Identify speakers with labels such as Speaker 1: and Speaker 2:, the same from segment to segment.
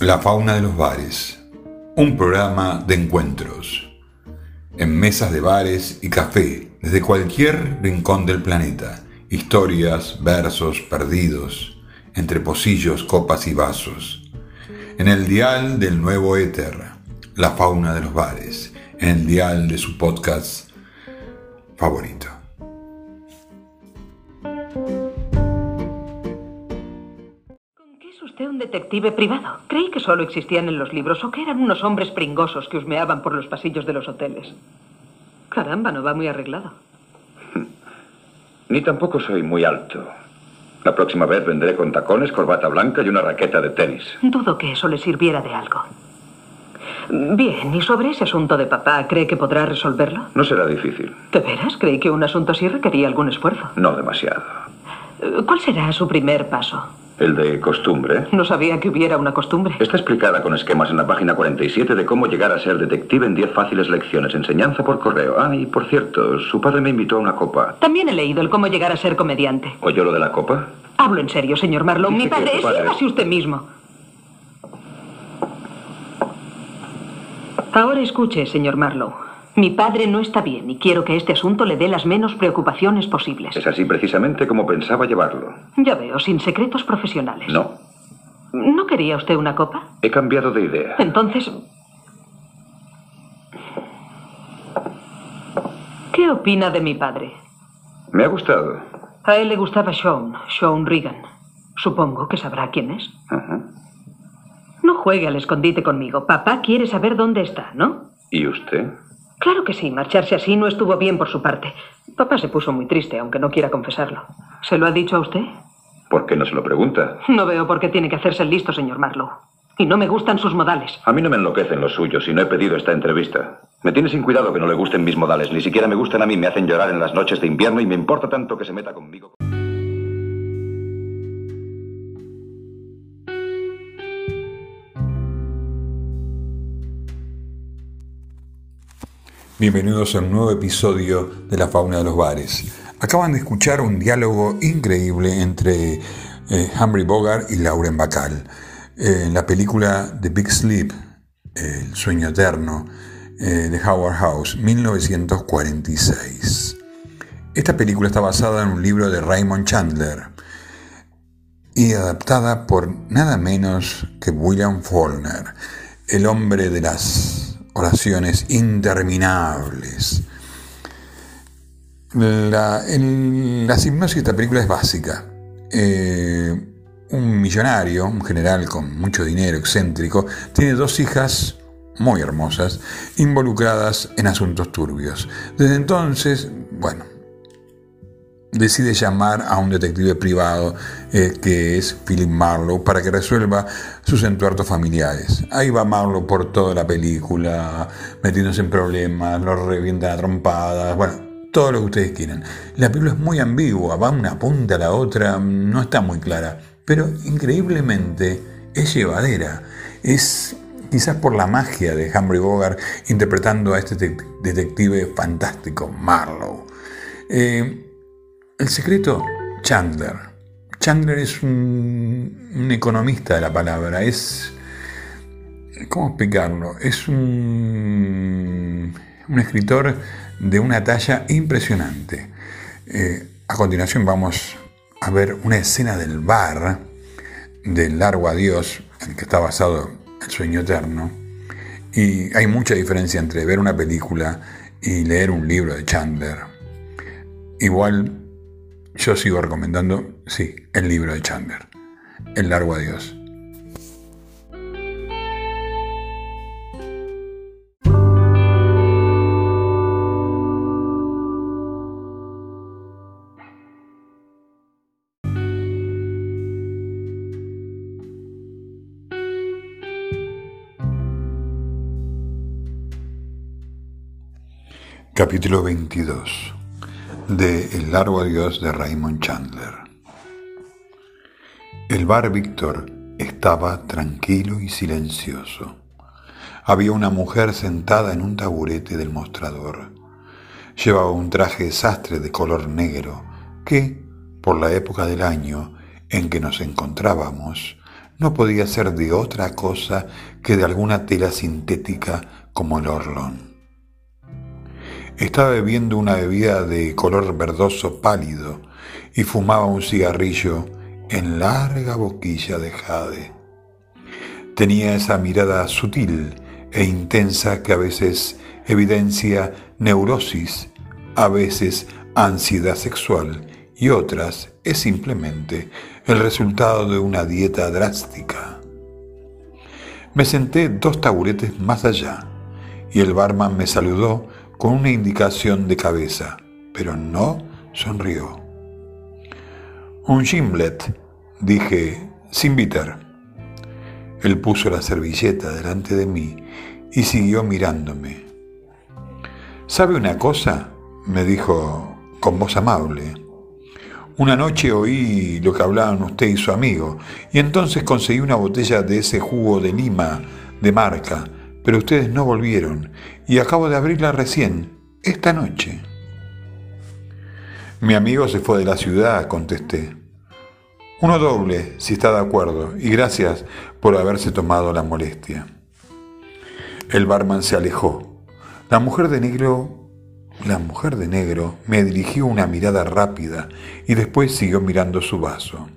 Speaker 1: La fauna de los bares. Un programa de encuentros. En mesas de bares y café, desde cualquier rincón del planeta. Historias, versos perdidos, entre pocillos, copas y vasos. En el dial del nuevo éter, la fauna de los bares. En el dial de su podcast favorito.
Speaker 2: Detective privado? Creí que solo existían en los libros o que eran unos hombres pringosos que husmeaban por los pasillos de los hoteles. Caramba, no va muy arreglado.
Speaker 3: Ni tampoco soy muy alto. La próxima vez vendré con tacones, corbata blanca y una raqueta de tenis.
Speaker 2: Dudo que eso le sirviera de algo. Bien, ¿y sobre ese asunto de papá, cree que podrá resolverlo?
Speaker 3: No será difícil.
Speaker 2: ¿De veras? Creí que un asunto así requería algún esfuerzo.
Speaker 3: No demasiado.
Speaker 2: ¿Cuál será su primer paso?
Speaker 3: El de costumbre.
Speaker 2: No sabía que hubiera una costumbre.
Speaker 3: Está explicada con esquemas en la página 47 de cómo llegar a ser detective en 10 fáciles lecciones. Enseñanza por correo. Ah, y por cierto, su padre me invitó a una copa.
Speaker 2: También he leído el cómo llegar a ser comediante.
Speaker 3: ¿Oyó lo de la copa?
Speaker 2: Hablo en serio, señor Marlowe. Mi padre es
Speaker 3: padre-
Speaker 2: usted mismo. Ahora escuche, señor Marlowe. Mi padre no está bien y quiero que este asunto le dé las menos preocupaciones posibles.
Speaker 3: Es así precisamente como pensaba llevarlo.
Speaker 2: Ya veo, sin secretos profesionales.
Speaker 3: No,
Speaker 2: ¿No quería usted una copa?
Speaker 3: he cambiado de idea.
Speaker 2: Entonces... ¿Qué opina de mi padre?
Speaker 3: Me ha gustado.
Speaker 2: A él le gustaba Sean, Sean Regan. Supongo que sabrá quién es.
Speaker 3: Ajá.
Speaker 2: No juegue al escondite conmigo. Papá quiere saber dónde está, ¿no?
Speaker 3: ¿Y usted?
Speaker 2: Claro que sí, marcharse así no estuvo bien por su parte. Papá se puso muy triste, aunque no quiera confesarlo. ¿Se lo ha dicho a usted?
Speaker 3: ¿Por qué no se lo pregunta?
Speaker 2: No veo por qué tiene que hacerse el listo, señor Marlowe. Y no me gustan sus modales.
Speaker 3: A mí no me enloquecen los suyos y no he pedido esta entrevista. Me tiene sin cuidado que no le gusten mis modales. Ni siquiera me gustan a mí. Me hacen llorar en las noches de invierno y me importa tanto que se meta conmigo.
Speaker 1: Bienvenidos a un nuevo episodio de La Fauna de los Bares. Acaban de escuchar un diálogo increíble entre eh, Humphrey Bogart y Lauren Bacall. Eh, en la película The Big Sleep, El sueño eterno, eh, de Howard House, 1946. Esta película está basada en un libro de Raymond Chandler y adaptada por nada menos que William Faulkner, el hombre de las oraciones interminables. La, el- la de esta película es básica. Eh, un millonario, un general con mucho dinero, excéntrico, tiene dos hijas muy hermosas, involucradas en asuntos turbios. Desde entonces, bueno, decide llamar a un detective privado eh, que es Philip Marlowe para que resuelva sus entuertos familiares. Ahí va Marlowe por toda la película, metiéndose en problemas, lo revientan a trompadas, bueno, todo lo que ustedes quieran. La película es muy ambigua, va una punta a la otra, no está muy clara, pero increíblemente es llevadera. Es quizás por la magia de Humphrey Bogart interpretando a este detec- detective fantástico, Marlowe. Eh, el secreto, Chandler. Chandler es un, economista de la palabra, es... ¿Cómo explicarlo? Es un, un escritor de una talla impresionante. Eh, a continuación vamos a ver una escena del bar del largo adiós, en el que está basado El sueño eterno. Y hay mucha diferencia entre ver una película y leer un libro de Chandler. Igual yo sigo recomendando, sí, el libro de Chandler, El largo adiós. Capítulo 22 de El largo adiós de Raymond Chandler. El bar Víctor estaba tranquilo y silencioso. Había una mujer sentada en un taburete del mostrador. Llevaba un traje sastre de color negro que, por la época del año en que nos encontrábamos, no podía ser de otra cosa que de alguna tela sintética como el orlón. Estaba bebiendo una bebida de color verdoso pálido y fumaba un cigarrillo en larga boquilla de jade. Tenía esa mirada sutil e intensa que a veces evidencia neurosis, a veces ansiedad sexual y otras es simplemente el resultado de una dieta drástica. Me senté dos taburetes más allá y el barman me saludó con una indicación de cabeza, pero no sonrió. Un gimlet, dije, sin bitter. Él puso la servilleta delante de mí y siguió mirándome. ¿Sabe una cosa? me dijo con voz amable. Una noche oí lo que hablaban usted y su amigo, y entonces conseguí una botella de ese jugo de lima de marca, pero ustedes no volvieron, y acabo de abrirla recién, esta noche. Mi amigo se fue de la ciudad, contesté. Uno doble, si está de acuerdo, y gracias por haberse tomado la molestia. El barman se alejó. La mujer de negro la mujer de negro me dirigió una mirada rápida y después siguió mirando su vaso.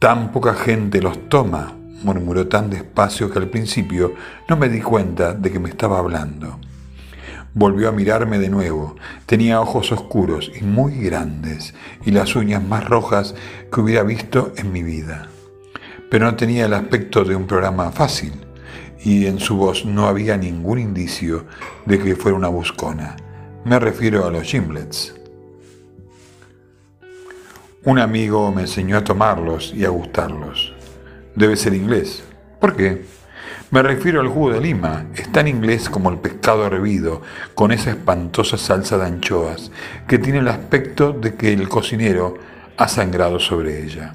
Speaker 1: Tan poca gente los toma, murmuró tan despacio que al principio no me di cuenta de que me estaba hablando. Volvió a mirarme de nuevo. Tenía ojos oscuros y muy grandes y las uñas más rojas que hubiera visto en mi vida. Pero no tenía el aspecto de un programa fácil y en su voz no había ningún indicio de que fuera una buscona. Me refiero a los gimlets. Un amigo me enseñó a tomarlos y a gustarlos. Debe ser inglés. ¿Por qué? Me refiero al jugo de lima. Es tan inglés como el pescado hervido, con esa espantosa salsa de anchoas, que tiene el aspecto de que el cocinero ha sangrado sobre ella.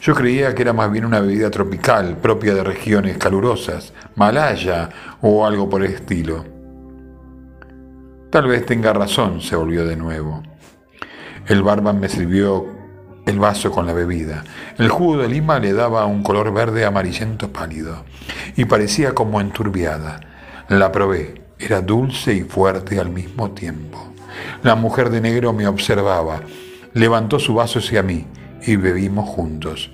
Speaker 1: Yo creía que era más bien una bebida tropical, propia de regiones calurosas, malaya o algo por el estilo. Tal vez tenga razón, se volvió de nuevo. El barman me sirvió el vaso con la bebida. El jugo de lima le daba un color verde amarillento pálido y parecía como enturbiada. La probé. Era dulce y fuerte al mismo tiempo. La mujer de negro me observaba. Levantó su vaso hacia mí y bebimos juntos.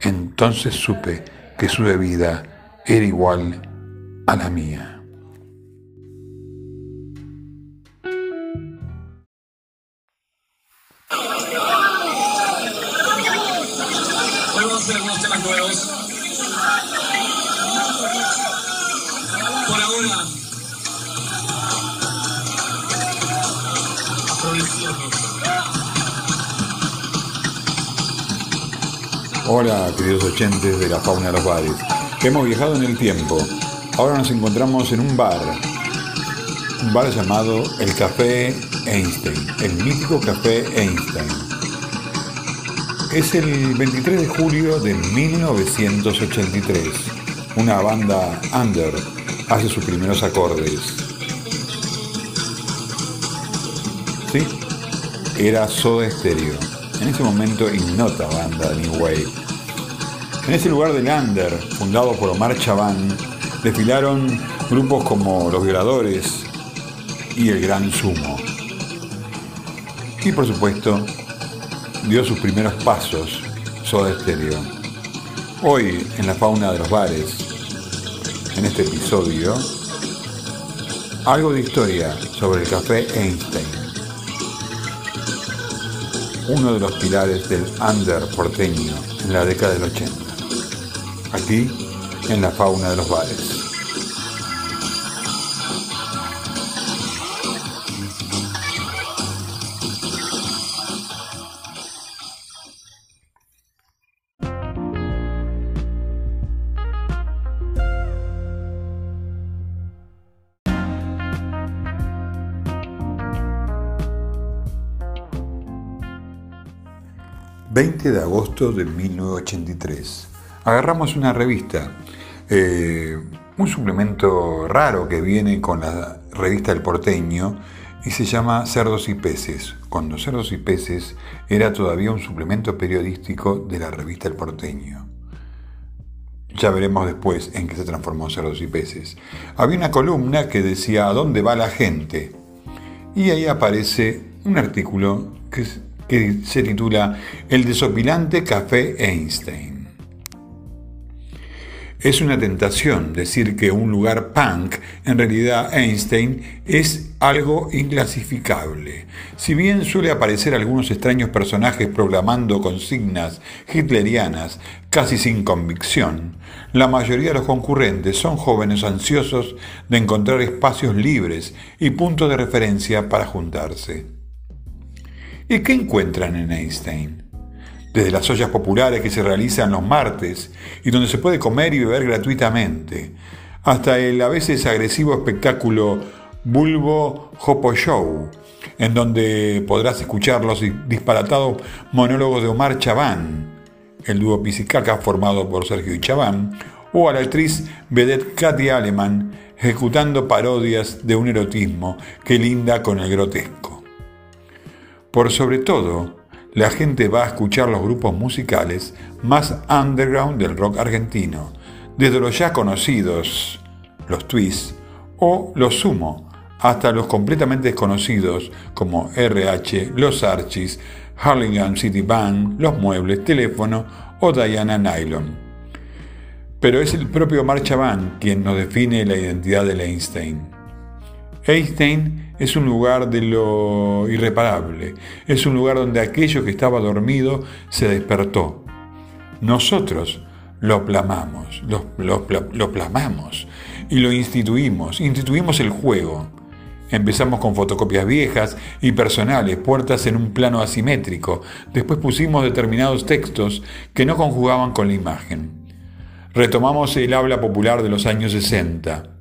Speaker 1: Entonces supe que su bebida era igual a la mía.
Speaker 4: Por ahora,
Speaker 1: Hola, queridos oyentes de la fauna de los bares. Hemos viajado en el tiempo. Ahora nos encontramos en un bar. Un bar llamado el Café Einstein. El mítico Café Einstein. Es el 23 de julio de 1983. Una banda under hace sus primeros acordes. ¿Sí? Era Soda Stereo en ese momento ignota banda New Wave. En ese lugar de Lander, fundado por Omar Chaván, desfilaron grupos como Los Violadores y El Gran Sumo. Y por supuesto, dio sus primeros pasos Soda Stereo. Hoy, en la fauna de los bares, en este episodio, algo de historia sobre el café Einstein uno de los pilares del under porteño en la década del 80. Aquí, en la fauna de los bares. 20 de agosto de 1983. Agarramos una revista, eh, un suplemento raro que viene con la revista El Porteño y se llama Cerdos y Peces, cuando Cerdos y Peces era todavía un suplemento periodístico de la revista El Porteño. Ya veremos después en qué se transformó Cerdos y Peces. Había una columna que decía ¿A dónde va la gente? Y ahí aparece un artículo que, que se titula El desopilante café Einstein. Es una tentación decir que un lugar punk, en realidad Einstein, es algo inclasificable. Si bien suele aparecer algunos extraños personajes proclamando consignas hitlerianas casi sin convicción, la mayoría de los concurrentes son jóvenes ansiosos de encontrar espacios libres y puntos de referencia para juntarse. ¿Y qué encuentran en Einstein? desde las ollas populares que se realizan los martes y donde se puede comer y beber gratuitamente, hasta el a veces agresivo espectáculo Bulbo Hopo Show, en donde podrás escuchar los disparatados monólogos de Omar Chaván, el dúo Pisicaca formado por Sergio y Chaván, o a la actriz vedette Katia Aleman ejecutando parodias de un erotismo que linda con el grotesco. Por sobre todo, la gente va a escuchar los grupos musicales más underground del rock argentino, desde los ya conocidos, los Twists, o los Sumo, hasta los completamente desconocidos como RH, Los Archis, Harlingham City Band, Los Muebles, Teléfono o Diana Nylon. Pero es el propio Marcha Band quien nos define la identidad de Einstein. Einstein es un lugar de lo irreparable, es un lugar donde aquello que estaba dormido se despertó. Nosotros lo plamamos, lo, lo, plamamos y lo instituimos, instituimos el juego. Empezamos con fotocopias viejas y personales, puertas en un plano asimétrico. Después pusimos determinados textos que no conjugaban con la imagen. Retomamos el habla popular de los años 60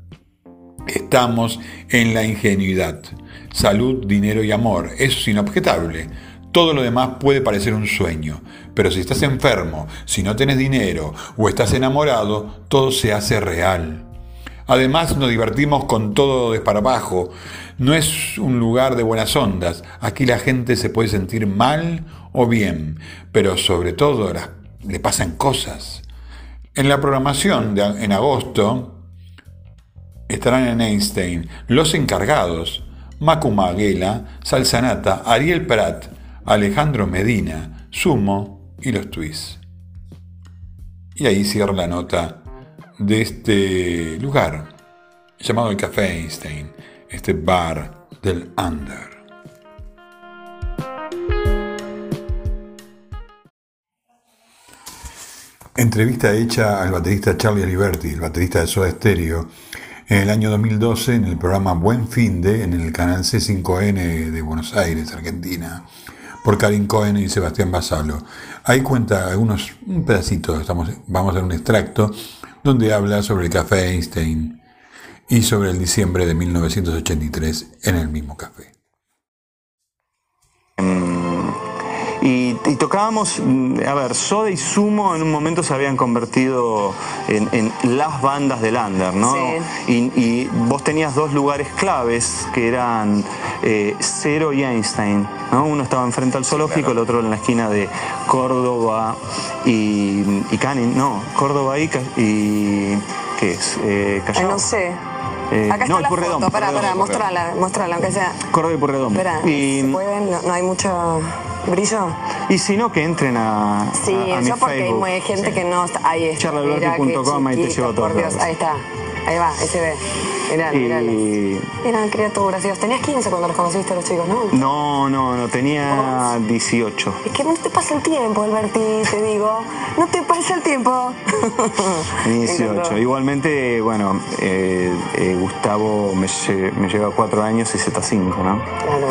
Speaker 1: Estamos en la ingenuidad. Salud, dinero y amor. Eso es inobjetable. Todo lo demás puede parecer un sueño, pero si estás enfermo, si no tienes dinero o estás enamorado, todo se hace real. Además nos divertimos con todo desparabajo. No es un lugar de buenas ondas. Aquí la gente se puede sentir mal o bien, pero sobre todo le pasan cosas. En la programación de, en agosto estarán en Einstein los encargados, Macu Maguela, Salsanata, Ariel Prat, Alejandro Medina, Sumo y los Twists. Y ahí cierra la nota de este lugar llamado el Café Einstein, este bar del under. Entrevista hecha al baterista Charlie Aliberti, el baterista de Soda Stereo, en el año 2012 en el programa Buen Fin de en el canal C5N de Buenos Aires, Argentina, por Karin Cohen y Sebastián Basalo. Ahí cuenta algunos, un pedacito, estamos, vamos a ver un extracto, donde habla sobre el café Einstein y sobre el diciembre de 1983 en el mismo café.
Speaker 4: Y, tocábamos, mm, a ver, Soda y Sumo en un momento se habían convertido en, las bandas del under, ¿no? Y, vos tenías dos lugares claves que eran eh, Cero y Einstein, ¿no? Uno estaba enfrente al zoológico, el otro en la esquina de Córdoba y, y Canin, no, Córdoba y, y ¿qué es?
Speaker 5: Eh, no sé. Eh, Acá no, está la foto, pará, pará, mostrala, mostrala, aunque sea.
Speaker 4: Córdoba y Purredón.
Speaker 5: Espera, y... no hay mucho... ¿Brillo?
Speaker 4: Y si no, que entren a.
Speaker 5: Sí, a, yo porque hay gente que no está. Ahí está.
Speaker 4: Charlalberti.com, ahí te llevo todo.
Speaker 5: Por Dios, ahí está. Ahí va, ahí se ve. Mirá, y... Eran criaturas. Dios, tenías 15 cuando los conociste a los chicos, ¿no?
Speaker 4: No, no, no, tenía 18.
Speaker 5: Es que no te pasa el tiempo, Alberti, te digo. No te pasa el tiempo.
Speaker 4: 18. Igualmente, bueno, eh, eh, Gustavo me, me, lleva 4 años y Z5, ¿no? Claro.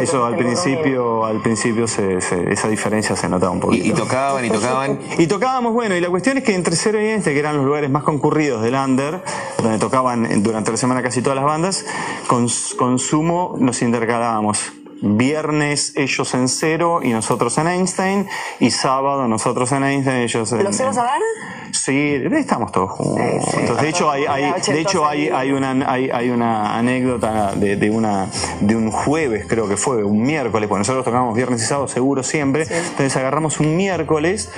Speaker 4: Eso al principio, al principio se, esa diferencia se notaba un poquito.
Speaker 6: Y, tocaban, y tocaban.
Speaker 4: Y tocábamos, bueno, y la cuestión es que entre Cero y Este, que eran los lugares más concurridos del Under, donde tocaban durante la semana casi todas las bandas, con, con Sumo nos intercalábamos. Viernes ellos en cero y nosotros en Einstein, y sábado nosotros en Einstein, ellos en.
Speaker 5: ¿Los ceros a ver?
Speaker 4: Sí, estamos todos juntos. de hecho, hay, hay de hecho hay, hay, una, hay, hay una anécdota de, de, una, de un jueves, creo que fue, un miércoles, porque nosotros tocamos viernes y sábado seguro siempre. Entonces agarramos un miércoles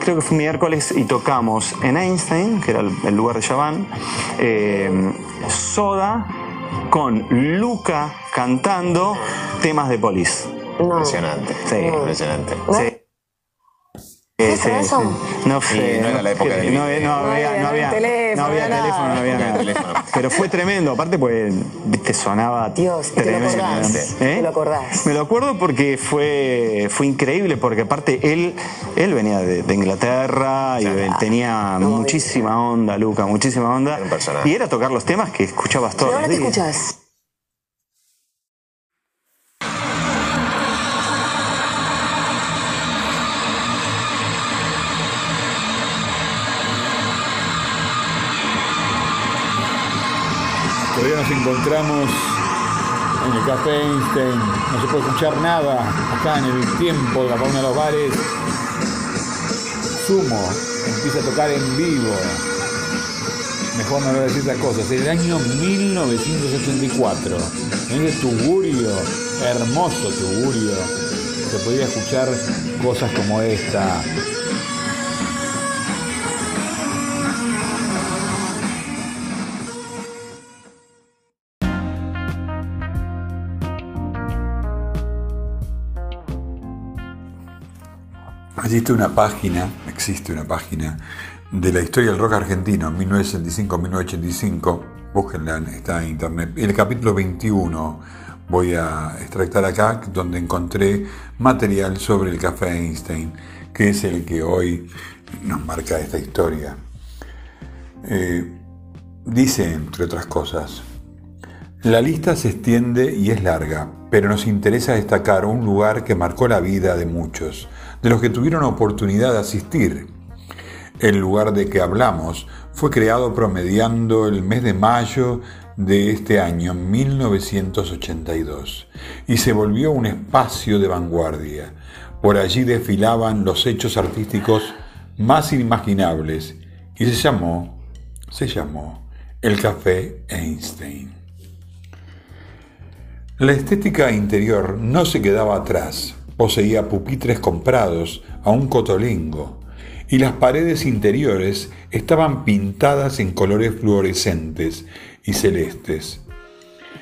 Speaker 4: creo que fue miércoles, y tocamos en Einstein, que era el, lugar de Javan, eh, Soda con Luca cantando temas de Polis.
Speaker 6: Impresionante. Sí. Impresionante.
Speaker 4: Sí.
Speaker 5: ¿Qué sí, eso?
Speaker 4: No sé.
Speaker 6: no era la época de
Speaker 4: no, no, había, no había teléfono, no había teléfono, no había nada. Pero fue tremendo, aparte pues viste sonaba
Speaker 5: Dios, tremendo. Te lo acordás, ¿Eh? ¿Te lo acordás?
Speaker 4: Me lo acuerdo porque fue fue increíble porque aparte él él venía de, Inglaterra y tenía muchísima onda, Luca, muchísima onda. y era tocar los temas que escuchabas todos los días.
Speaker 5: ¿Qué escuchas?
Speaker 1: Nos encontramos en el Café Einstein. No se puede escuchar nada acá en el tiempo de la fauna de los bares. Sumo empieza a tocar en vivo. Mejor no voy a decir esas cosas. El año 1984. En ese tugurio, hermoso tugurio, se podía escuchar cosas como esta. Existe una página, existe una página de la historia del rock argentino, 1965-1985, búsquenla, está en internet. El capítulo 21 voy a extractar acá, donde encontré material sobre el Café Einstein, que es el que hoy nos marca esta historia. Eh, dice, entre otras cosas, la lista se extiende y es larga, pero nos interesa destacar un lugar que marcó la vida de muchos de los que tuvieron oportunidad de asistir. El lugar de que hablamos fue creado promediando el mes de mayo de este año 1982 y se volvió un espacio de vanguardia. Por allí desfilaban los hechos artísticos más inimaginables y se llamó, se llamó el Café Einstein. La estética interior no se quedaba atrás, Poseía pupitres comprados a un cotolingo y las paredes interiores estaban pintadas en colores fluorescentes y celestes.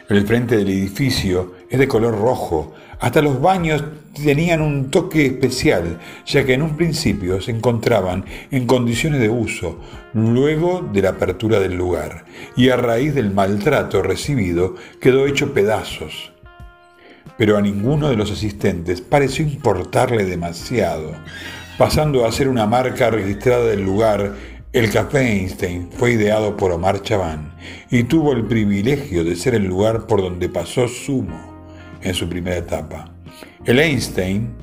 Speaker 1: El frente del edificio es de color rojo. Hasta los baños tenían un toque especial, ya que en un principio se encontraban en condiciones de uso, luego de la apertura del lugar, y a raíz del maltrato recibido quedó hecho pedazos pero a ninguno de los asistentes pareció importarle demasiado. Pasando a ser una marca registrada del lugar, el Café Einstein fue ideado por Omar Chaván y tuvo el privilegio de ser el lugar por donde pasó Sumo en su primera etapa. El Einstein,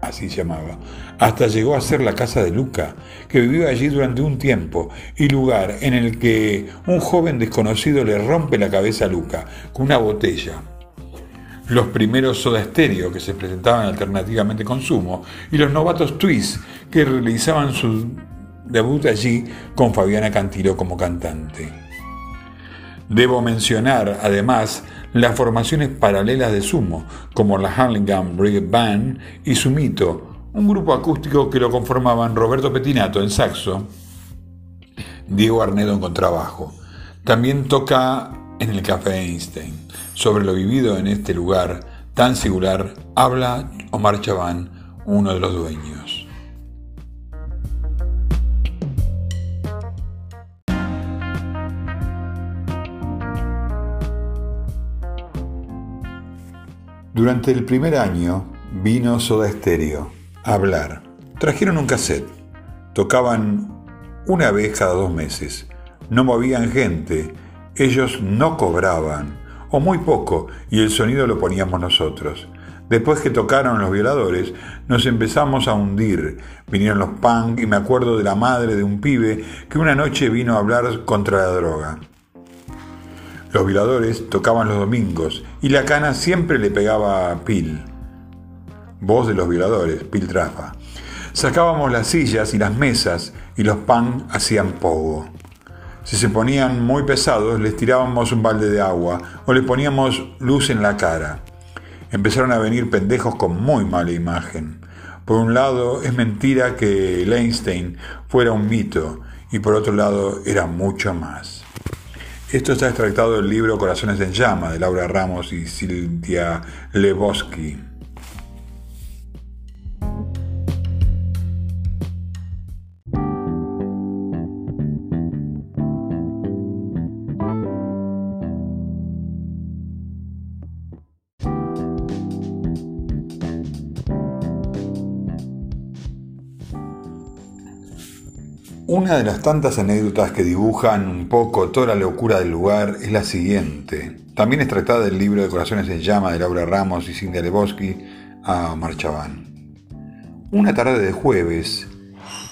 Speaker 1: así llamaba, hasta llegó a ser la casa de Luca, que vivió allí durante un tiempo, y lugar en el que un joven desconocido le rompe la cabeza a Luca con una botella los primeros Soda Stereo que se presentaban alternativamente con Sumo y los novatos Twist que realizaban su debut allí con Fabiana Cantilo como cantante. Debo mencionar además las formaciones paralelas de Sumo, como la Harlingham Brigade Band y Sumito, un grupo acústico que lo conformaban Roberto Petinato en saxo, Diego Arnedo en contrabajo. También toca en el Café Einstein. Sobre lo vivido en este lugar tan singular habla Omar Chaván, uno de los dueños. Durante el primer año vino Soda Stereo a hablar. Trajeron un cassette. Tocaban una vez cada dos meses. No movían gente. Ellos no cobraban o muy poco, y el sonido lo poníamos nosotros. Después que tocaron los violadores, nos empezamos a hundir. Vinieron los punk y me acuerdo de la madre de un pibe que una noche vino a hablar contra la droga. Los violadores tocaban los domingos y la cana siempre le pegaba a Pil. Voz de los violadores, Pil Trafa. Sacábamos las sillas y las mesas y los punk hacían pogo. Si se ponían muy pesados, les tirábamos un balde de agua o les poníamos luz en la cara. Empezaron a venir pendejos con muy mala imagen. Por un lado, es mentira que Einstein fuera un mito y por otro lado, era mucho más. Esto está extractado del libro Corazones en Llama de Laura Ramos y Silvia Lebowski. De las tantas anécdotas que dibujan un poco toda la locura del lugar es la siguiente, también extractada del libro de Corazones en Llama de Laura Ramos y Cindy Lebowski a Marchaván. Una tarde de jueves,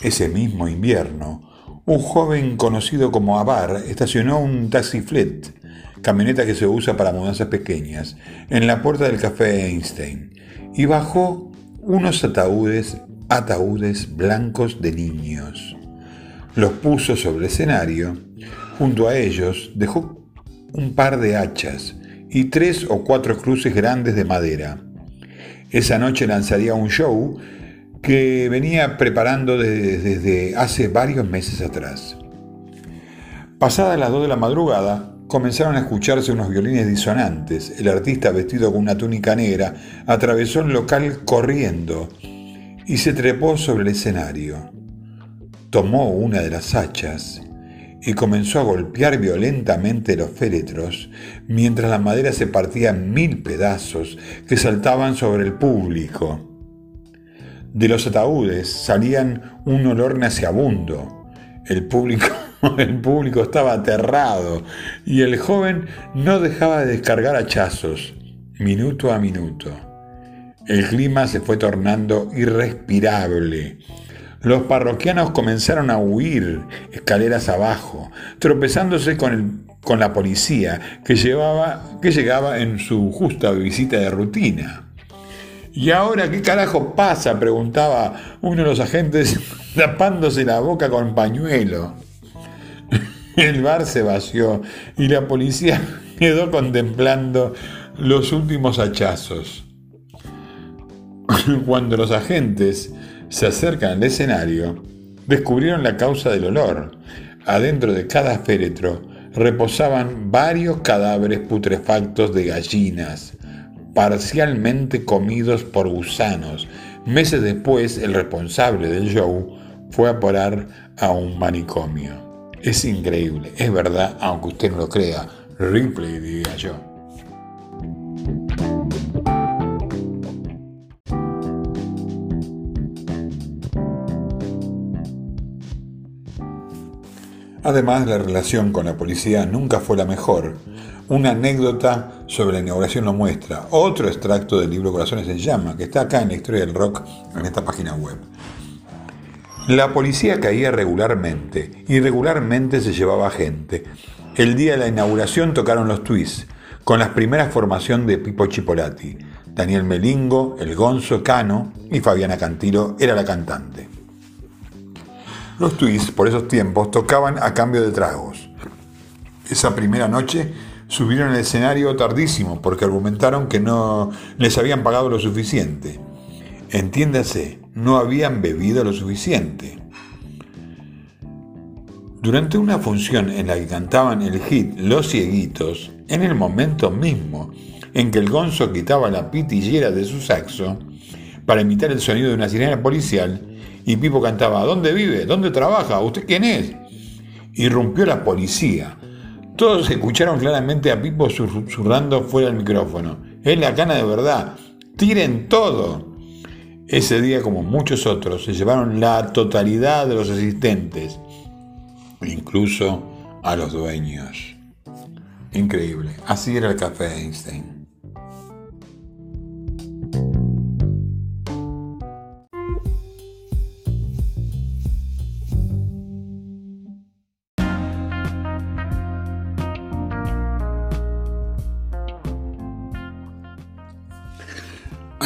Speaker 1: ese mismo invierno, un joven conocido como Abar estacionó un taxi fleet, camioneta que se usa para mudanzas pequeñas, en la puerta del café Einstein y bajó unos ataúdes, ataúdes blancos de niños los puso sobre el escenario. Junto a ellos dejó un par de hachas y tres o cuatro cruces grandes de madera. Esa noche lanzaría un show que venía preparando desde, hace varios meses atrás. Pasadas las dos de la madrugada, comenzaron a escucharse unos violines disonantes. El artista, vestido con una túnica negra, atravesó el local corriendo y se trepó sobre el escenario tomó una de las hachas y comenzó a golpear violentamente los féretros, mientras la madera se partía en mil pedazos que saltaban sobre el público. De los ataúdes salían un olor nauseabundo. El público, el público estaba aterrado y el joven no dejaba de descargar hachazos, minuto a minuto. El clima se fue tornando irrespirable los parroquianos comenzaron a huir escaleras abajo, tropezándose con, con la policía que, llevaba, que llegaba en su justa visita de rutina. ¿Y ahora qué carajo pasa? preguntaba uno de los agentes tapándose la boca con pañuelo. El bar se vació y la policía quedó contemplando los últimos hachazos. Cuando los agentes se acercan al escenario, descubrieron la causa del olor. Adentro de cada féretro reposaban varios cadáveres putrefactos de gallinas, parcialmente comidos por gusanos. Meses después, el responsable del show fue a parar a un manicomio. Es increíble, es verdad, aunque usted no lo crea. Ripley, diría yo. Además, la relación con la policía nunca fue la mejor. Una anécdota sobre la inauguración lo muestra. Otro extracto del libro Corazones en Llama, que está acá en la historia del rock, en esta página web. La policía caía regularmente y regularmente se llevaba gente. El día de la inauguración tocaron los Twists, con la primera formación de Pipo Chipolati. Daniel Melingo, El Gonzo Cano y Fabiana Cantilo era la cantante. Los Twists, por esos tiempos, tocaban a cambio de tragos. Esa primera noche subieron al escenario tardísimo porque argumentaron que no les habían pagado lo suficiente. Entiéndase, no habían bebido lo suficiente. Durante una función en la que cantaban el hit Los Cieguitos, en el momento mismo en que el gonzo quitaba la pitillera de su saxo para imitar el sonido de una sirena policial, y Pipo cantaba, ¿dónde vive? ¿Dónde trabaja? ¿Usted quién es? Irrumpió la policía. Todos escucharon claramente a Pipo susurrando fuera del micrófono. Es la cana de verdad. Tiren todo. Ese día, como muchos otros, se llevaron la totalidad de los asistentes, incluso a los dueños. Increíble. Así era el café Einstein.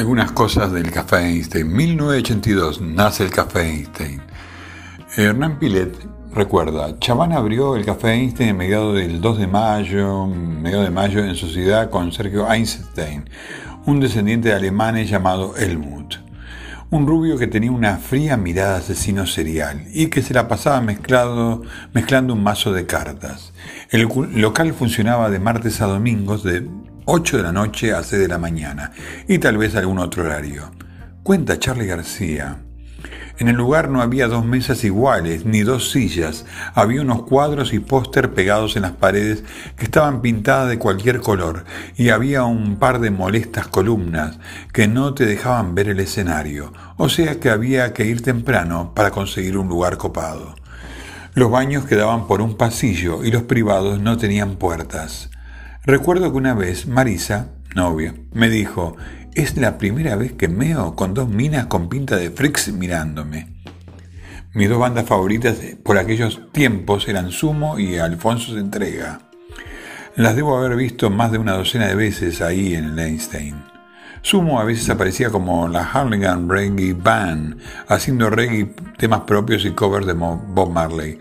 Speaker 1: Algunas cosas del Café Einstein. 1982 nace el Café Einstein. Hernán Pilet recuerda, Chaván abrió el Café Einstein en mediados del 2 de mayo, de mayo en sociedad con Sergio Einstein, un descendiente de alemanes llamado Helmut. un rubio que tenía una fría mirada asesino serial y que se la pasaba mezclando un mazo de cartas. El local funcionaba de martes a domingos de 8 de la noche a 6 de la mañana y tal vez algún otro horario. Cuenta Charlie García. En el lugar no había dos mesas iguales, ni dos sillas. Había unos cuadros y póster pegados en las paredes que estaban pintadas de cualquier color, y había un par de molestas columnas que no te dejaban ver el escenario, o sea que había que ir temprano para conseguir un lugar copado. Los baños quedaban por un pasillo y los privados no tenían puertas. Recuerdo que una vez Marisa, novia, me dijo, es la primera vez que meo con dos minas con pinta de freaks mirándome. Mis dos bandas favoritas por aquellos tiempos eran Sumo y Alfonso se entrega. Las debo haber visto más de una docena de veces ahí en el Einstein. Sumo a veces aparecía como la Harlingham Reggae Band, haciendo reggae temas propios y covers de Bob Marley.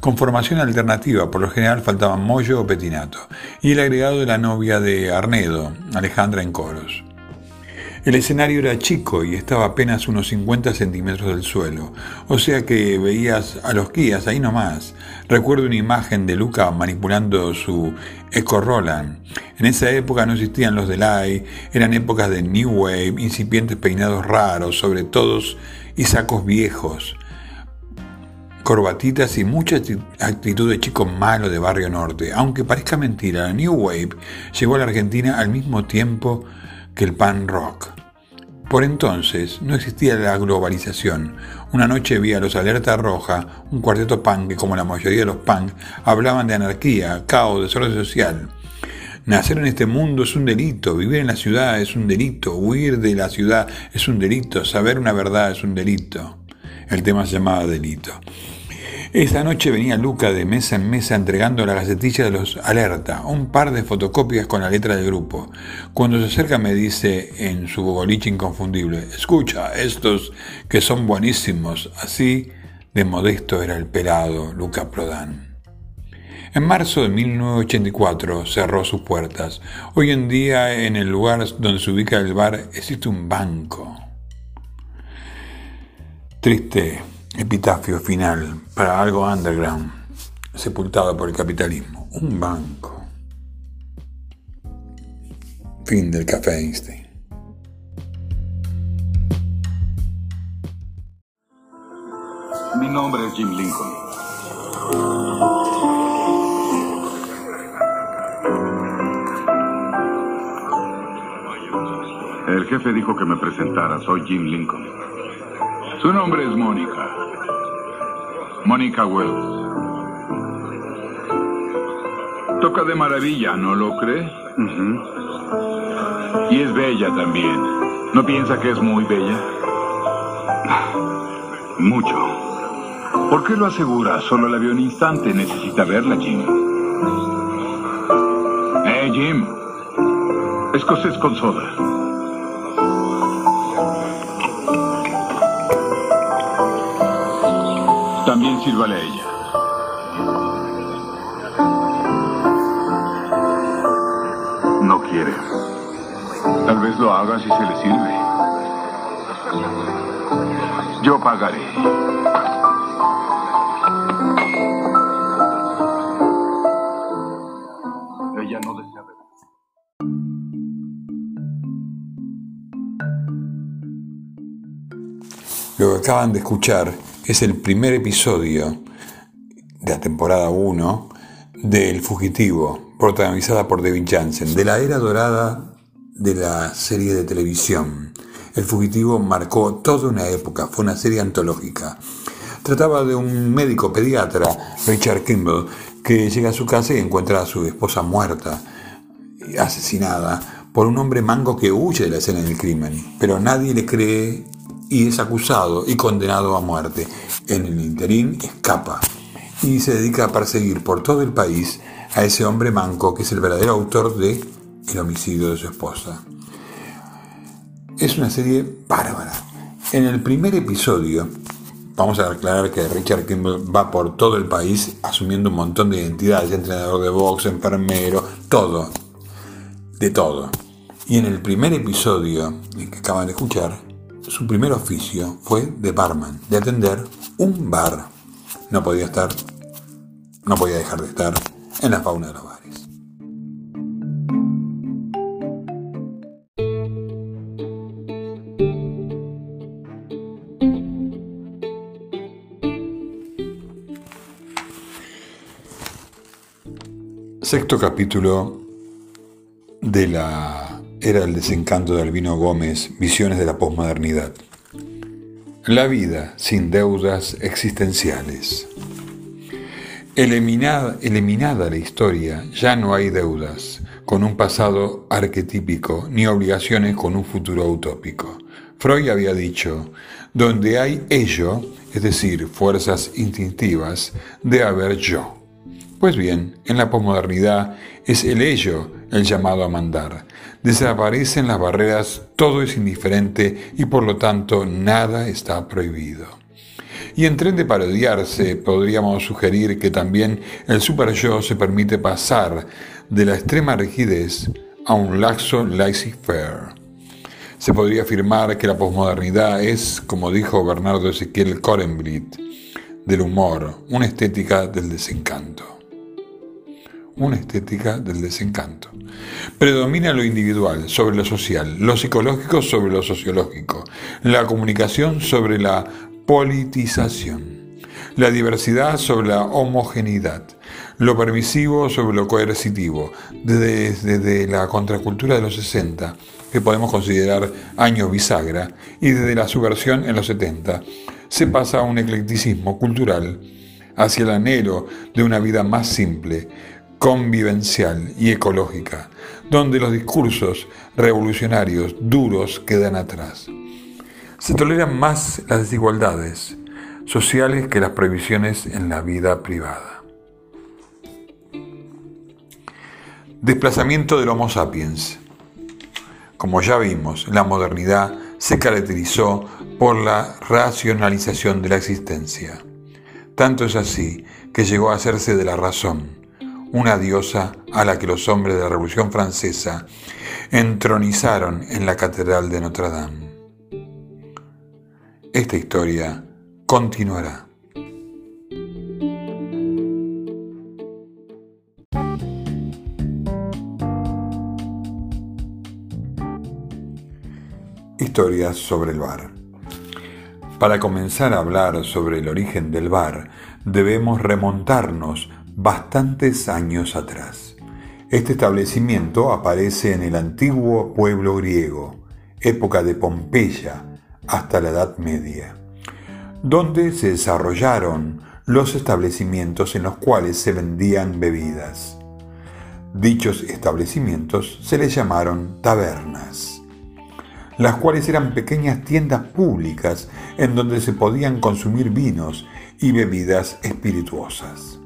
Speaker 1: Con formación alternativa, por lo general faltaban Moyo o Petinato, y el agregado de la novia de Arnedo, Alejandra en coros. El escenario era chico y estaba apenas unos 50 centímetros del suelo, o sea que veías a los guías ahí nomás. Recuerdo una imagen de Luca manipulando su Eco Roland. En esa época no existían los Delay, eran épocas de New Wave, incipientes peinados raros, sobre todos y sacos viejos corbatitas y mucha actitud de chico malo de barrio norte. Aunque parezca mentira, la New Wave llegó a la Argentina al mismo tiempo que el pan rock. Por entonces no existía la globalización. Una noche vi a los Alerta Roja, un cuarteto punk que como la mayoría de los punk hablaban de anarquía, caos, desorden social. Nacer en este mundo es un delito, vivir en la ciudad es un delito, huir de la ciudad es un delito, saber una verdad es un delito. El tema se llamaba delito. Esa noche venía Luca de mesa en mesa entregando la gacetilla de los Alerta, un par de fotocopias con la letra del grupo. Cuando se acerca me dice en su boliche inconfundible, escucha, estos que son buenísimos, así de modesto era el pelado Luca Prodan. En marzo de 1984 cerró sus puertas. Hoy en día en el lugar donde se ubica el bar existe un banco. Triste epitafio final para algo underground, sepultado por el capitalismo. Un banco. Fin del café Einstein.
Speaker 7: Mi nombre es Jim Lincoln. El jefe dijo que me presentara. Soy Jim Lincoln. Su nombre es Mónica. Mónica Wells. Toca de maravilla, ¿no lo cree? Y es bella también. ¿No piensa que es muy bella? Mucho. ¿Por qué lo asegura? Solo la vio un instante. Necesita verla, Jim. Eh, Jim. Escocés con soda. Sírvale a ella. No quiere. Tal vez lo haga si se le sirve. Yo pagaré. Ella no desea ver.
Speaker 1: Lo que acaban de escuchar es el primer episodio de la temporada 1 de El Fugitivo, protagonizada por David Jansen, de la era dorada de la serie de televisión. El Fugitivo marcó toda una época, fue una serie antológica. Trataba de un médico pediatra, Richard Kimball, que llega a su casa y encuentra a su esposa muerta, asesinada, por un hombre mango que huye de la escena del crimen, pero nadie le cree y es acusado y condenado a muerte. En el interín escapa y se dedica a perseguir por todo el país a ese hombre manco que es el verdadero autor de el homicidio de su esposa. Es una serie bárbara. En el primer episodio, vamos a aclarar que Richard Kimball va por todo el país asumiendo un montón de identidades, entrenador de box, enfermero, todo, de todo. Y en el primer episodio, que acaban de escuchar, su primer oficio fue de barman, de atender un bar. No podía estar, no podía dejar de estar en la fauna de los bares. Sexto capítulo de la era del desencanto de Albino Gómez, Visiones de la posmodernidad. La vida sin deudas existenciales. Eliminada la historia, ya no hay deudas con un pasado arquetípico ni obligaciones con un futuro utópico. Freud había dicho, donde hay ello, es decir, fuerzas instintivas, de haber yo. Pues bien, en la posmodernidad es el ello el llamado a mandar. Desaparecen las barreras, todo es indiferente y por lo tanto nada está prohibido. Y en tren de parodiarse podríamos sugerir que también el super yo se permite pasar de la extrema rigidez a un laxo laissez-faire. Se podría afirmar que la posmodernidad es, como dijo Bernardo Ezequiel Korenblit, del humor, una estética del desencanto una estética del desencanto. Predomina lo individual sobre lo social, lo psicológico sobre lo sociológico, la comunicación sobre la politización, la diversidad sobre la homogeneidad, lo permisivo sobre lo coercitivo, desde, la contracultura de los 60, que podemos considerar años bisagra, y desde la subversión en los 70, se pasa a un eclecticismo cultural hacia el anhelo de una vida más simple, convivencial y ecológica, donde los discursos revolucionarios duros quedan atrás. Se toleran más las desigualdades sociales que las prohibiciones en la vida privada. Desplazamiento del Homo sapiens. Como ya vimos, la modernidad se caracterizó por la racionalización de la existencia. Tanto es así que llegó a hacerse de la razón una diosa a la que los hombres de la Revolución Francesa entronizaron en la Catedral de Notre Dame. Esta historia continuará. Historias sobre el bar. Para comenzar a hablar sobre el origen del bar, debemos remontarnos bastantes años atrás. Este establecimiento aparece en el antiguo pueblo griego, época de Pompeya, hasta la Edad Media, donde se desarrollaron los establecimientos en los cuales se vendían bebidas. Dichos establecimientos se les llamaron tabernas, las cuales eran pequeñas tiendas públicas en donde se podían consumir vinos y bebidas espirituosas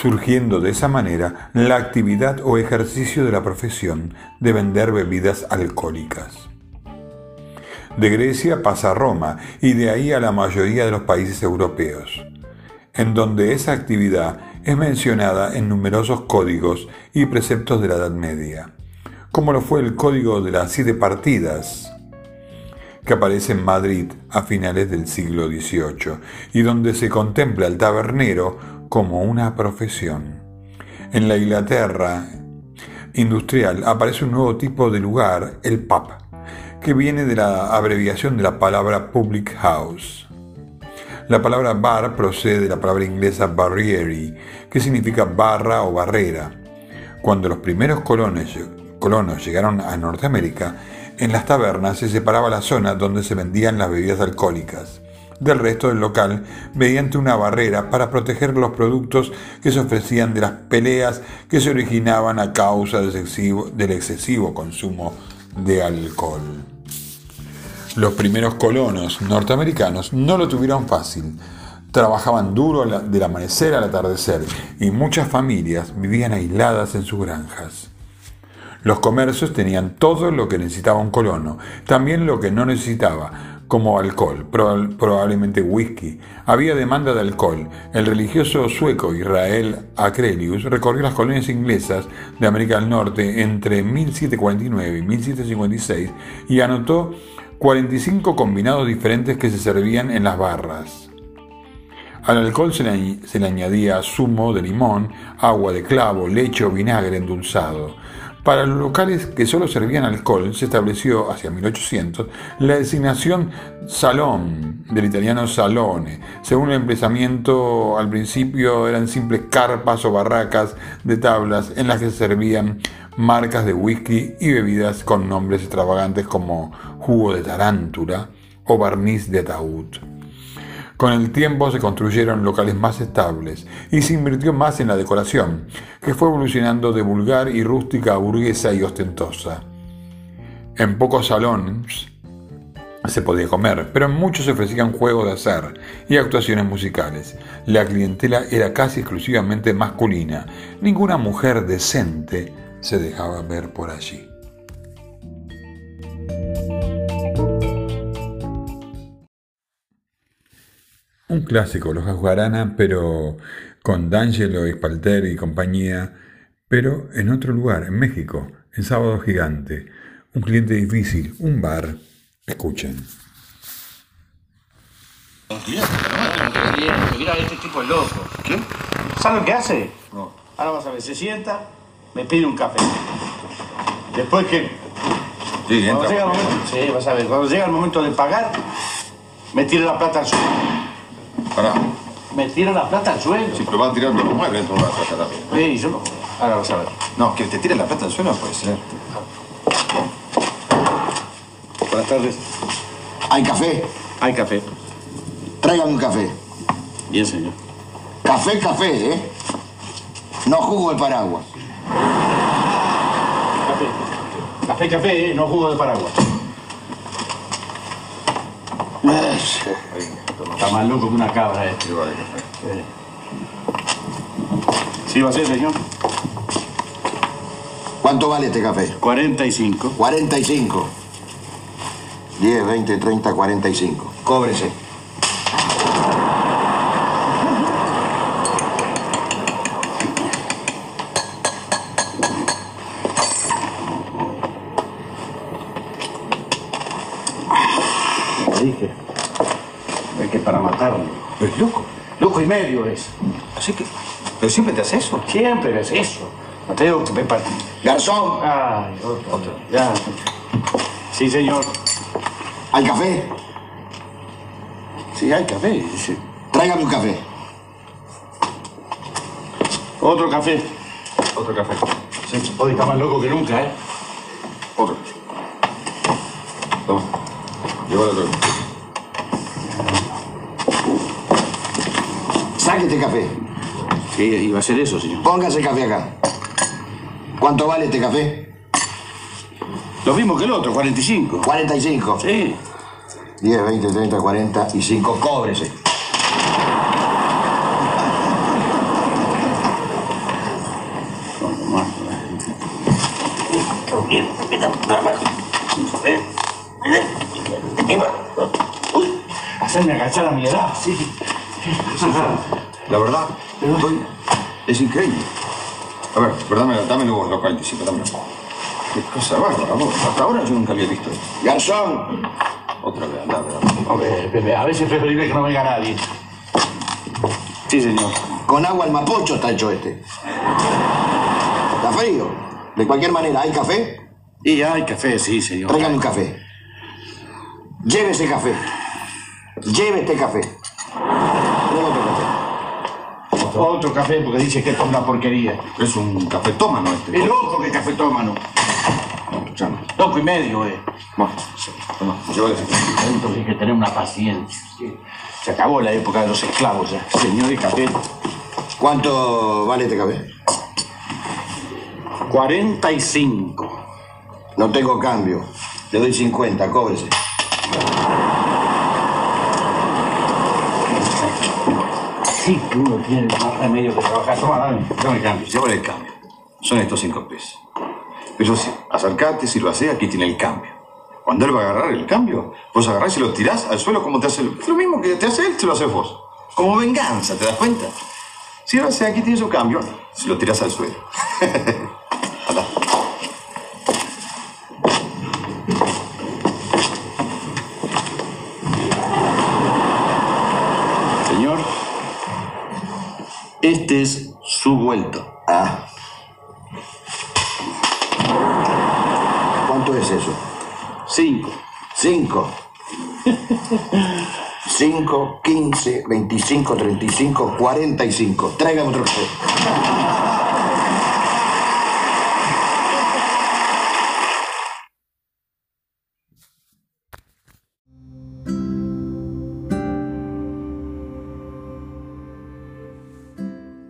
Speaker 1: surgiendo de esa manera la actividad o ejercicio de la profesión de vender bebidas alcohólicas. De Grecia pasa a Roma y de ahí a la mayoría de los países europeos, en donde esa actividad es mencionada en numerosos códigos y preceptos de la Edad Media, como lo fue el Código de las Siete Partidas, que aparece en Madrid a finales del siglo XVIII y donde se contempla al tabernero como una profesión. En la Inglaterra industrial aparece un nuevo tipo de lugar, el pub, que viene de la abreviación de la palabra public house. La palabra bar procede de la palabra inglesa barriere, que significa barra o barrera. Cuando los primeros colonos, colonos llegaron a Norteamérica, en las tabernas se separaba la zona donde se vendían las bebidas alcohólicas del resto del local mediante una barrera para proteger los productos que se ofrecían de las peleas que se originaban a causa del excesivo, del excesivo consumo de alcohol. Los primeros colonos norteamericanos no lo tuvieron fácil. Trabajaban duro del amanecer al atardecer y muchas familias vivían aisladas en sus granjas. Los comercios tenían todo lo que necesitaba un colono, también lo que no necesitaba, como alcohol, probablemente whisky. Había demanda de alcohol. El religioso sueco Israel Acrelius recorrió las colonias inglesas de América del Norte entre 1749 y 1756 y anotó 45 combinados diferentes que se servían en las barras. Al alcohol se le, añadía zumo de limón, agua de clavo, leche o vinagre endulzado. Para los locales que solo servían alcohol se estableció hacia 1800 la designación salón, del italiano salone. Según el emplazamiento, al principio eran simples carpas o barracas de tablas en las que se servían marcas de whisky y bebidas con nombres extravagantes como jugo de tarántula o barniz de ataúd. Con el tiempo se construyeron locales más estables y se invirtió más en la decoración, que fue evolucionando de vulgar y rústica a burguesa y ostentosa. En pocos salones se podía comer, pero en muchos se ofrecían juegos de azar y actuaciones musicales. La clientela era casi exclusivamente masculina. Ninguna mujer decente se dejaba ver por allí. Un clásico, los Guarana, pero con D'Angelo, Spalter y compañía, pero en otro lugar, en México, en Sábado Gigante. Un cliente difícil, un bar. Escuchen.
Speaker 8: Mira, este tipo es loco. ¿Qué? ¿Sabes lo que hace? No. Ahora vas a ver, se sienta, me pide un café. Después que.
Speaker 9: Sí,
Speaker 8: cuando
Speaker 9: entra.
Speaker 8: llega el momento, sí, vas a ver, cuando llega el momento de pagar, me tira la plata al suelo.
Speaker 9: Pará.
Speaker 8: Me tira la plata al suelo.
Speaker 9: Si pero van tirando los muebles dentro de una plata también.
Speaker 8: Sí, yo no. Ahora vas a ver.
Speaker 9: No, que te tiren la plata al suelo no puede ser.
Speaker 8: Buenas tardes.
Speaker 10: ¿Hay café?
Speaker 8: Hay café.
Speaker 10: Tráigame un café.
Speaker 8: Bien, señor.
Speaker 10: Café, café, ¿eh? No jugo el paraguas.
Speaker 8: Café. Café, café, ¿eh? no jugo de paraguas. Está más loco que una cabra este. Sí. ¿Sí va a ser, señor?
Speaker 10: ¿Cuánto vale este café?
Speaker 8: 45.
Speaker 10: 45. 10, 20, 30, 45. Cóbrese.
Speaker 8: Te dije. Es que para matarme.
Speaker 9: Es loco.
Speaker 8: Loco y medio es.
Speaker 9: Así que. Pero siempre te hace eso.
Speaker 8: Siempre es eso. Mateo, que me par-
Speaker 10: Garzón,
Speaker 8: Ay, otro, otro. Ya. Sí, señor.
Speaker 10: ¿hay café?
Speaker 8: Sí, hay café. sí.
Speaker 10: Tráigame un café.
Speaker 8: Otro café.
Speaker 9: Otro café.
Speaker 8: Sí, hoy está más loco que nunca, ¿eh?
Speaker 9: Otro. Toma. Llévalo otro.
Speaker 10: Saque este café.
Speaker 8: Sí, iba a ser eso, señor.
Speaker 10: Póngase el café acá. ¿Cuánto vale este café?
Speaker 8: Lo mismo que el otro, 45.
Speaker 10: 45.
Speaker 8: Sí.
Speaker 10: 10, 20, 30, 45. Cóbrese.
Speaker 8: Hacerme agachar a mi edad, sí.
Speaker 9: La verdad. Es increíble. A ver, dámelo, dámelo vos, los 45, dámelo. Qué cosa bárbara, vos. Hasta ahora yo nunca había visto esto.
Speaker 10: Garzón,
Speaker 9: Otra vez, anda.
Speaker 8: A ver, Pepe, a veces es preferible que no venga nadie. Sí, señor.
Speaker 10: con agua al mapocho está hecho este. Está frío. De cualquier manera, ¿hay café?
Speaker 8: Y hay café, sí, señor.
Speaker 10: Tráigame un café. Lleve ese café. Lleve este café. Café.
Speaker 8: Otro café porque dice que esto es una porquería.
Speaker 9: Es un cafetómano este.
Speaker 8: Es loco que café tómano.
Speaker 9: Escuchame.
Speaker 8: Loco y medio, eh.
Speaker 9: Bueno, toma.
Speaker 8: Entonces hay que tener una paciencia. Se acabó la época de los esclavos ya. Señor y café.
Speaker 10: ¿Cuánto vale este café?
Speaker 8: 45.
Speaker 10: No tengo cambio. Le doy 50, cóbrese.
Speaker 8: Sí que uno tiene más remedio que trabajar. Toma, el cambio.
Speaker 9: Llévale el cambio. Son estos cinco pesos. Pero sí, acercate, sírvase, aquí tiene el cambio. Cuando él va a agarrar el cambio, vos agarrás y lo tirás al suelo como te hace él. Es lo mismo que te hace él, te lo haces vos. Como venganza, ¿te das cuenta? Sírvase, aquí tiene su cambio. Si lo tirás al suelo. Anda.
Speaker 8: Este es su vuelto.
Speaker 10: Ah. ¿Cuánto es eso?
Speaker 8: Cinco.
Speaker 10: Cinco. 5, 15, 25, 35, 45. Tráigame otro.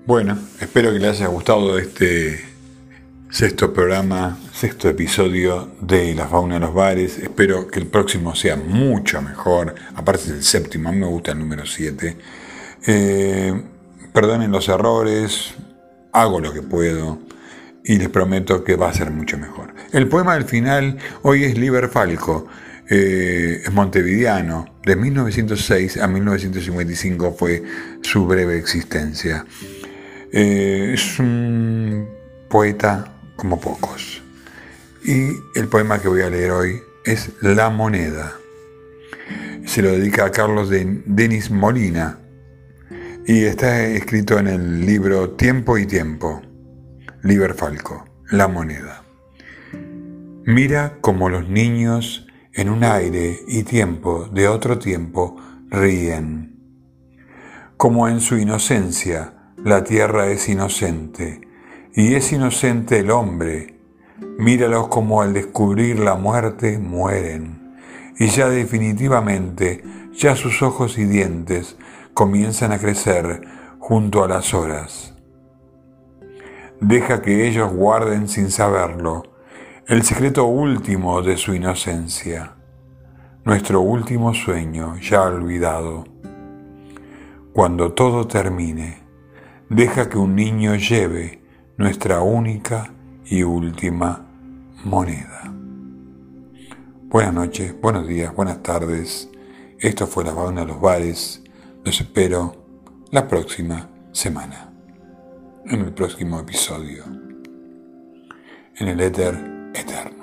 Speaker 1: Bueno, espero que les haya gustado este sexto programa, sexto episodio de La Fauna en los Bares. Espero que el próximo sea mucho mejor. Aparte del séptimo, a mí me gusta el número 7. Eh, perdonen los errores, hago lo que puedo y les prometo que va a ser mucho mejor. El poema del final hoy es Liber Falco. Eh, es montevideano, de 1906 a 1955 fue su breve existencia. Eh, es un poeta como pocos. Y el poema que voy a leer hoy es La moneda. Se lo dedica a Carlos de Denis Molina y está escrito en el libro Tiempo y Tiempo, Liber Falco, La moneda. Mira como los niños en un aire y tiempo de otro tiempo ríen, como en su inocencia la tierra es inocente, y es inocente el hombre. Míralos como al descubrir la muerte mueren, y ya definitivamente, ya sus ojos y dientes comienzan a crecer junto a las horas. Deja que ellos guarden sin saberlo el secreto último de su inocencia, nuestro último sueño ya olvidado. Cuando todo termine, deja que un niño lleve nuestra única y última moneda. Buenas noches, buenos días, buenas tardes. Esto fue La Fauna de los Bares. Los espero la próxima semana, en el próximo episodio, en el éter eterno.